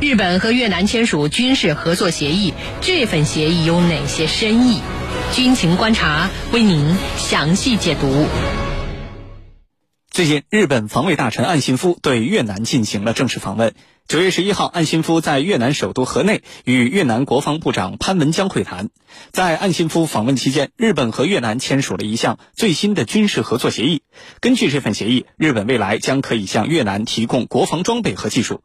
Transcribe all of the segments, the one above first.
日本和越南签署军事合作协议，这份协议有哪些深意？军情观察为您详细解读。最近，日本防卫大臣岸信夫对越南进行了正式访问。九月十一号，岸信夫在越南首都河内与越南国防部长潘文江会谈。在岸信夫访问期间，日本和越南签署了一项最新的军事合作协议。根据这份协议，日本未来将可以向越南提供国防装备和技术。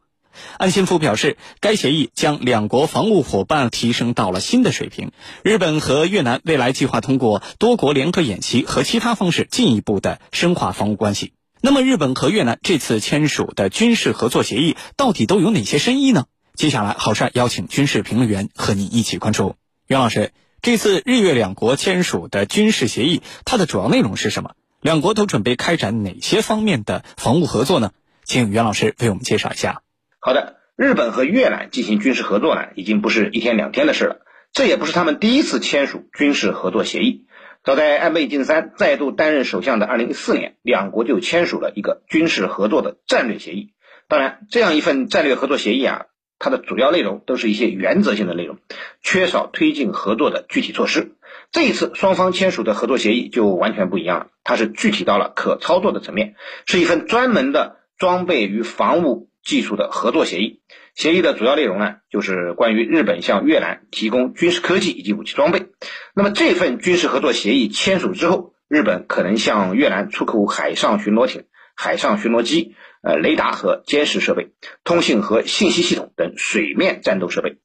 岸信夫表示，该协议将两国防务伙伴提升到了新的水平。日本和越南未来计划通过多国联合演习和其他方式进一步的深化防务关系。那么，日本和越南这次签署的军事合作协议到底都有哪些深意呢？接下来，郝帅邀请军事评论员和你一起关注。袁老师，这次日越两国签署的军事协议，它的主要内容是什么？两国都准备开展哪些方面的防务合作呢？请袁老师为我们介绍一下。好的，日本和越南进行军事合作呢，已经不是一天两天的事了，这也不是他们第一次签署军事合作协议。早在安倍晋三再度担任首相的2014年，两国就签署了一个军事合作的战略协议。当然，这样一份战略合作协议啊，它的主要内容都是一些原则性的内容，缺少推进合作的具体措施。这一次双方签署的合作协议就完全不一样了，它是具体到了可操作的层面，是一份专门的装备与防务技术的合作协议。协议的主要内容呢，就是关于日本向越南提供军事科技以及武器装备。那么这份军事合作协议签署之后，日本可能向越南出口海上巡逻艇、海上巡逻机、呃雷达和监视设备、通信和信息系统等水面战斗设备。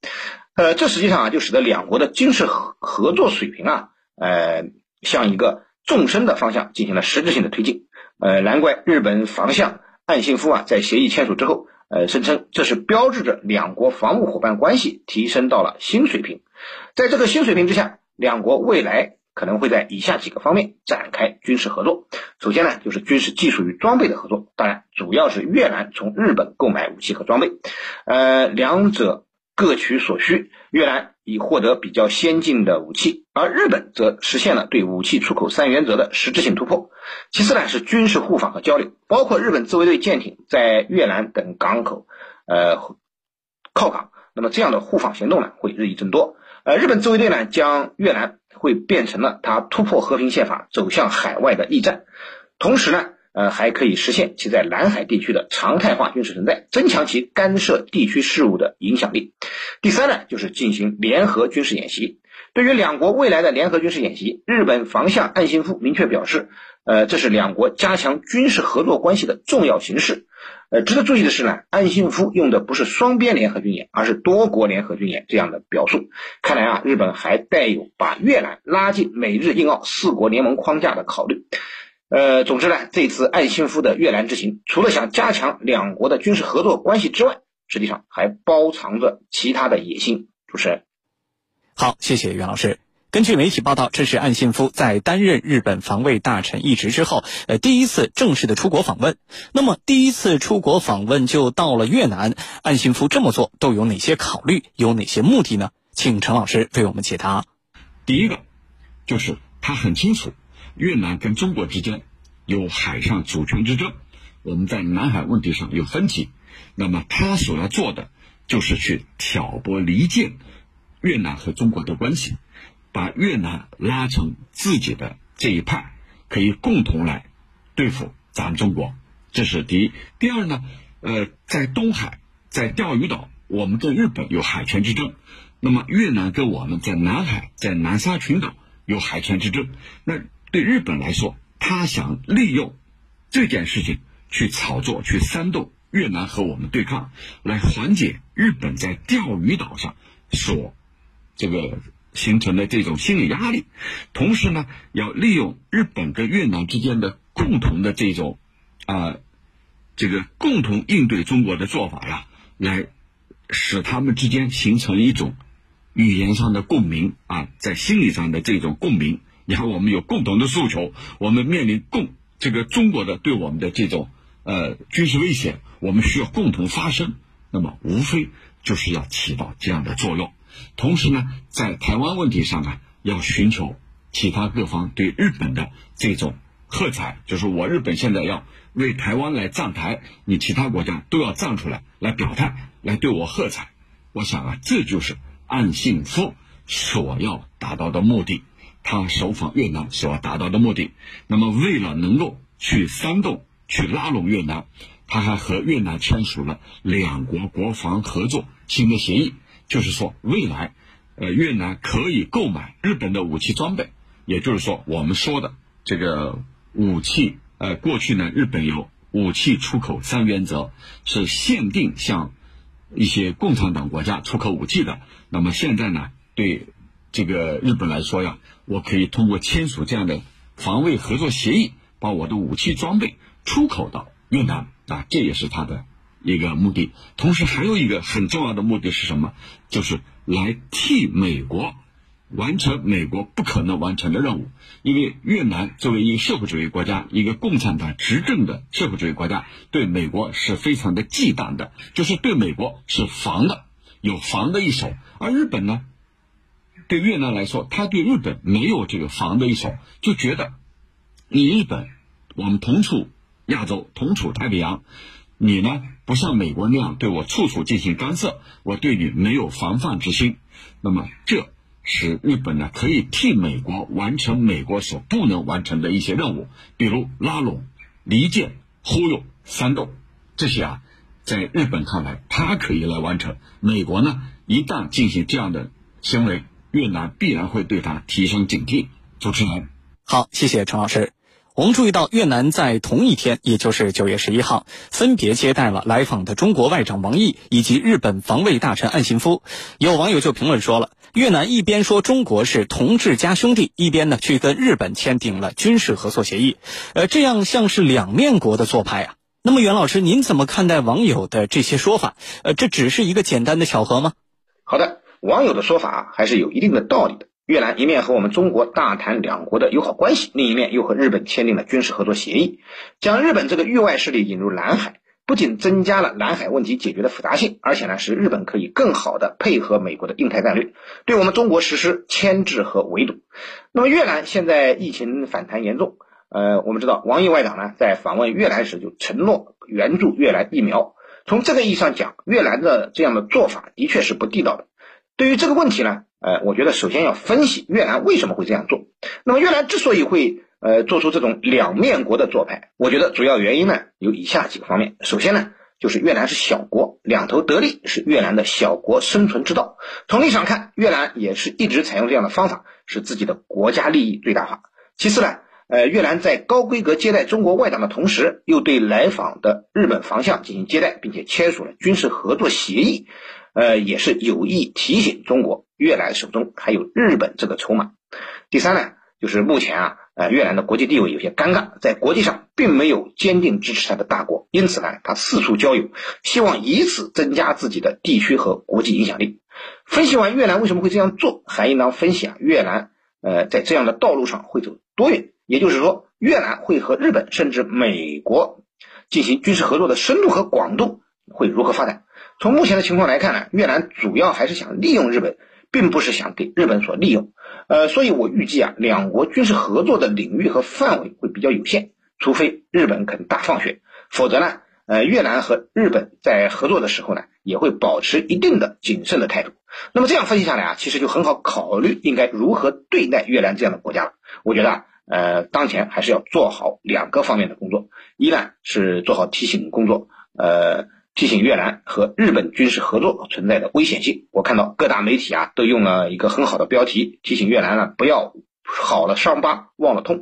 呃，这实际上啊，就使得两国的军事合合作水平啊，呃，向一个纵深的方向进行了实质性的推进。呃，难怪日本防相岸信夫啊，在协议签署之后。呃，声称这是标志着两国防务伙伴关系提升到了新水平。在这个新水平之下，两国未来可能会在以下几个方面展开军事合作。首先呢，就是军事技术与装备的合作，当然主要是越南从日本购买武器和装备，呃，两者各取所需。越南以获得比较先进的武器，而日本则实现了对武器出口三原则的实质性突破。其次呢，是军事互访和交流，包括日本自卫队舰艇在越南等港口，呃，靠港。那么这样的互访行动呢，会日益增多。呃，日本自卫队呢，将越南会变成了它突破和平宪法、走向海外的驿站。同时呢。呃，还可以实现其在南海地区的常态化军事存在，增强其干涉地区事务的影响力。第三呢，就是进行联合军事演习。对于两国未来的联合军事演习，日本防相岸信夫明确表示，呃，这是两国加强军事合作关系的重要形式。呃，值得注意的是呢，岸信夫用的不是双边联合军演，而是多国联合军演这样的表述。看来啊，日本还带有把越南拉进美日印澳四国联盟框架的考虑。呃，总之呢，这次岸信夫的越南之行，除了想加强两国的军事合作关系之外，实际上还包藏着其他的野心。主持人，好，谢谢袁老师。根据媒体报道，这是岸信夫在担任日本防卫大臣一职之后，呃，第一次正式的出国访问。那么，第一次出国访问就到了越南，岸信夫这么做都有哪些考虑，有哪些目的呢？请陈老师为我们解答。第一个，就是他很清楚。越南跟中国之间有海上主权之争，我们在南海问题上有分歧，那么他所要做的就是去挑拨离间越南和中国的关系，把越南拉成自己的这一派，可以共同来对付咱们中国。这是第一。第二呢，呃，在东海，在钓鱼岛，我们跟日本有海权之争，那么越南跟我们在南海，在南沙群岛有海权之争，那。对日本来说，他想利用这件事情去炒作、去煽动越南和我们对抗，来缓解日本在钓鱼岛上所这个形成的这种心理压力。同时呢，要利用日本跟越南之间的共同的这种啊，这个共同应对中国的做法呀，来使他们之间形成一种语言上的共鸣啊，在心理上的这种共鸣。然后我们有共同的诉求，我们面临共这个中国的对我们的这种呃军事威胁，我们需要共同发声。那么无非就是要起到这样的作用。同时呢，在台湾问题上啊，要寻求其他各方对日本的这种喝彩，就是我日本现在要为台湾来站台，你其他国家都要站出来来表态，来对我喝彩。我想啊，这就是岸信夫所要达到的目的，他首访越南所要达到的目的。那么，为了能够去煽动、去拉拢越南，他还和越南签署了两国国防合作新的协议，就是说，未来，呃，越南可以购买日本的武器装备，也就是说，我们说的这个。武器，呃，过去呢，日本有武器出口三原则，是限定向一些共产党国家出口武器的。那么现在呢，对这个日本来说呀，我可以通过签署这样的防卫合作协议，把我的武器装备出口到越南啊，这也是他的一个目的。同时还有一个很重要的目的是什么？就是来替美国。完成美国不可能完成的任务，因为越南作为一个社会主义国家，一个共产党执政的社会主义国家，对美国是非常的忌惮的，就是对美国是防的，有防的一手。而日本呢，对越南来说，他对日本没有这个防的一手，就觉得你日本，我们同处亚洲，同处太平洋，你呢不像美国那样对我处处进行干涉，我对你没有防范之心，那么这。使日本呢可以替美国完成美国所不能完成的一些任务，比如拉拢、离间、忽悠、煽动，这些啊，在日本看来，它可以来完成。美国呢，一旦进行这样的行为，越南必然会对他提升警惕。主持人，好，谢谢陈老师。我们注意到，越南在同一天，也就是九月十一号，分别接待了来访的中国外长王毅以及日本防卫大臣岸信夫。有网友就评论说了，越南一边说中国是同志加兄弟，一边呢去跟日本签订了军事合作协议，呃，这样像是两面国的做派啊。那么，袁老师，您怎么看待网友的这些说法？呃，这只是一个简单的巧合吗？好的，网友的说法还是有一定的道理的。越南一面和我们中国大谈两国的友好关系，另一面又和日本签订了军事合作协议，将日本这个域外势力引入南海，不仅增加了南海问题解决的复杂性，而且呢，使日本可以更好的配合美国的印太战略，对我们中国实施牵制和围堵。那么越南现在疫情反弹严重，呃，我们知道王毅外长呢在访问越南时就承诺援助越南疫苗，从这个意义上讲，越南的这样的做法的确是不地道的。对于这个问题呢？呃，我觉得首先要分析越南为什么会这样做。那么越南之所以会呃做出这种两面国的做派，我觉得主要原因呢有以下几个方面。首先呢，就是越南是小国，两头得利是越南的小国生存之道。从历史上看，越南也是一直采用这样的方法，使自己的国家利益最大化。其次呢，呃，越南在高规格接待中国外长的同时，又对来访的日本防相进行接待，并且签署了军事合作协议。呃，也是有意提醒中国，越南手中还有日本这个筹码。第三呢，就是目前啊，呃，越南的国际地位有些尴尬，在国际上并没有坚定支持他的大国，因此呢，他四处交友，希望以此增加自己的地区和国际影响力。分析完越南为什么会这样做，还应当分析啊，越南呃在这样的道路上会走多远？也就是说，越南会和日本甚至美国进行军事合作的深度和广度会如何发展？从目前的情况来看呢，越南主要还是想利用日本，并不是想给日本所利用。呃，所以我预计啊，两国军事合作的领域和范围会比较有限，除非日本肯大放血，否则呢，呃，越南和日本在合作的时候呢，也会保持一定的谨慎的态度。那么这样分析下来啊，其实就很好考虑应该如何对待越南这样的国家了。我觉得啊，呃，当前还是要做好两个方面的工作，一呢是做好提醒工作，呃。提醒越南和日本军事合作存在的危险性。我看到各大媒体啊都用了一个很好的标题，提醒越南呢不要好了伤疤忘了痛。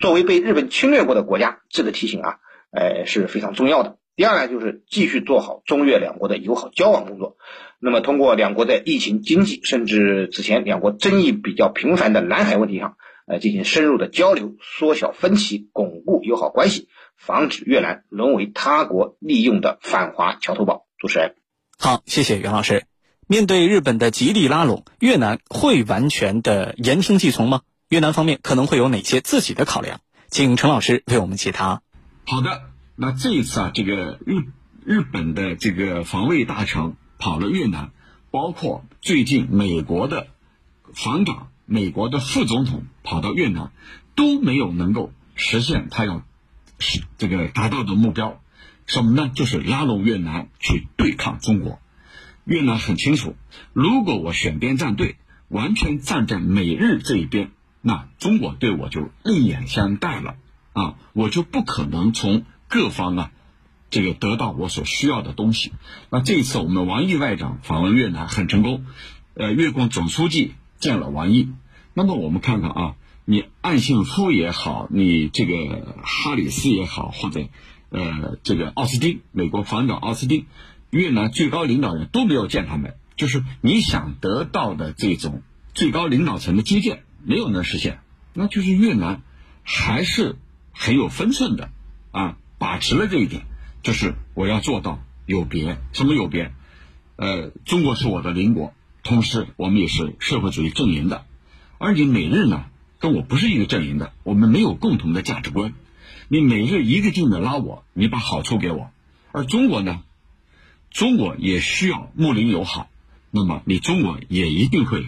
作为被日本侵略过的国家，这个提醒啊，呃是非常重要的。第二呢，就是继续做好中越两国的友好交往工作。那么通过两国在疫情、经济，甚至此前两国争议比较频繁的南海问题上，呃进行深入的交流，缩小分歧，巩固友好关系。防止越南沦为他国利用的反华桥头堡。主持人，好，谢谢袁老师。面对日本的极力拉拢，越南会完全的言听计从吗？越南方面可能会有哪些自己的考量？请陈老师为我们解答。好的，那这一次啊，这个日日本的这个防卫大臣跑了越南，包括最近美国的防长、美国的副总统跑到越南，都没有能够实现他要是这个达到的目标，什么呢？就是拉拢越南去对抗中国。越南很清楚，如果我选边站队，完全站在美日这一边，那中国对我就另眼相待了啊，我就不可能从各方啊。这个得到我所需要的东西。那这一次我们王毅外长访问越南很成功，呃，越共总书记见了王毅。那么我们看看啊，你岸信夫也好，你这个哈里斯也好，或者呃这个奥斯汀，美国防长奥斯汀，越南最高领导人都没有见他们。就是你想得到的这种最高领导层的接见，没有能实现。那就是越南还是很有分寸的啊，把持了这一点。就是我要做到有别，什么有别？呃，中国是我的邻国，同时我们也是社会主义阵营的，而你美日呢，跟我不是一个阵营的，我们没有共同的价值观。你美日一个劲的拉我，你把好处给我，而中国呢，中国也需要睦邻友好，那么你中国也一定会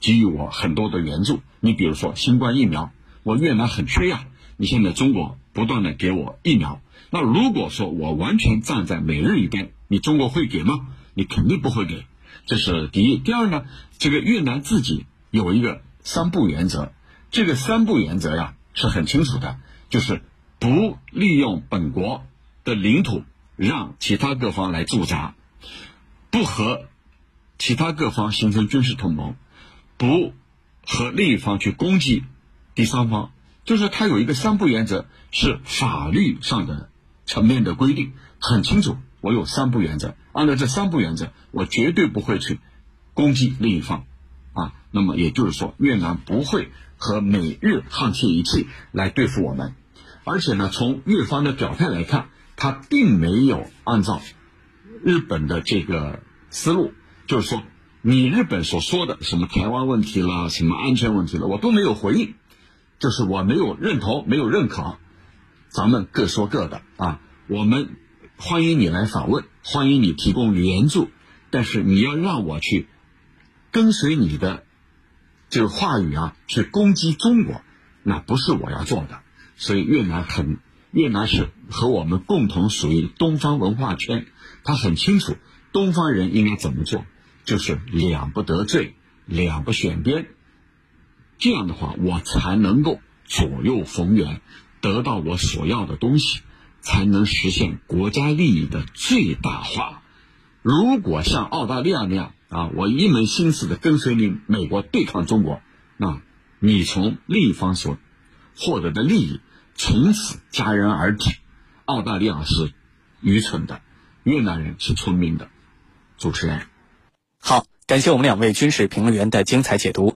给予我很多的援助。你比如说新冠疫苗，我越南很缺呀，你现在中国不断的给我疫苗。那如果说我完全站在美日一边，你中国会给吗？你肯定不会给，这是第一。第二呢，这个越南自己有一个三不原则，这个三不原则呀是很清楚的，就是不利用本国的领土让其他各方来驻扎，不和其他各方形成军事同盟，不和另一方去攻击第三方，就是它有一个三不原则，是法律上的。层面的规定很清楚，我有三不原则，按照这三不原则，我绝对不会去攻击另一方，啊，那么也就是说，越南不会和美日沆瀣一气来对付我们，而且呢，从越方的表态来看，他并没有按照日本的这个思路，就是说，你日本所说的什么台湾问题啦，什么安全问题了，我都没有回应，就是我没有认同，没有认可。咱们各说各的啊，我们欢迎你来访问，欢迎你提供援助，但是你要让我去跟随你的这个话语啊，去攻击中国，那不是我要做的。所以越南很，越南是和我们共同属于东方文化圈，他很清楚东方人应该怎么做，就是两不得罪，两不选边，这样的话我才能够左右逢源。得到我所要的东西，才能实现国家利益的最大化。如果像澳大利亚那样啊，我一门心思的跟随你美国对抗中国，那你从另一方所获得的利益从此戛然而止。澳大利亚是愚蠢的，越南人是聪明的。主持人，好，感谢我们两位军事评论员的精彩解读。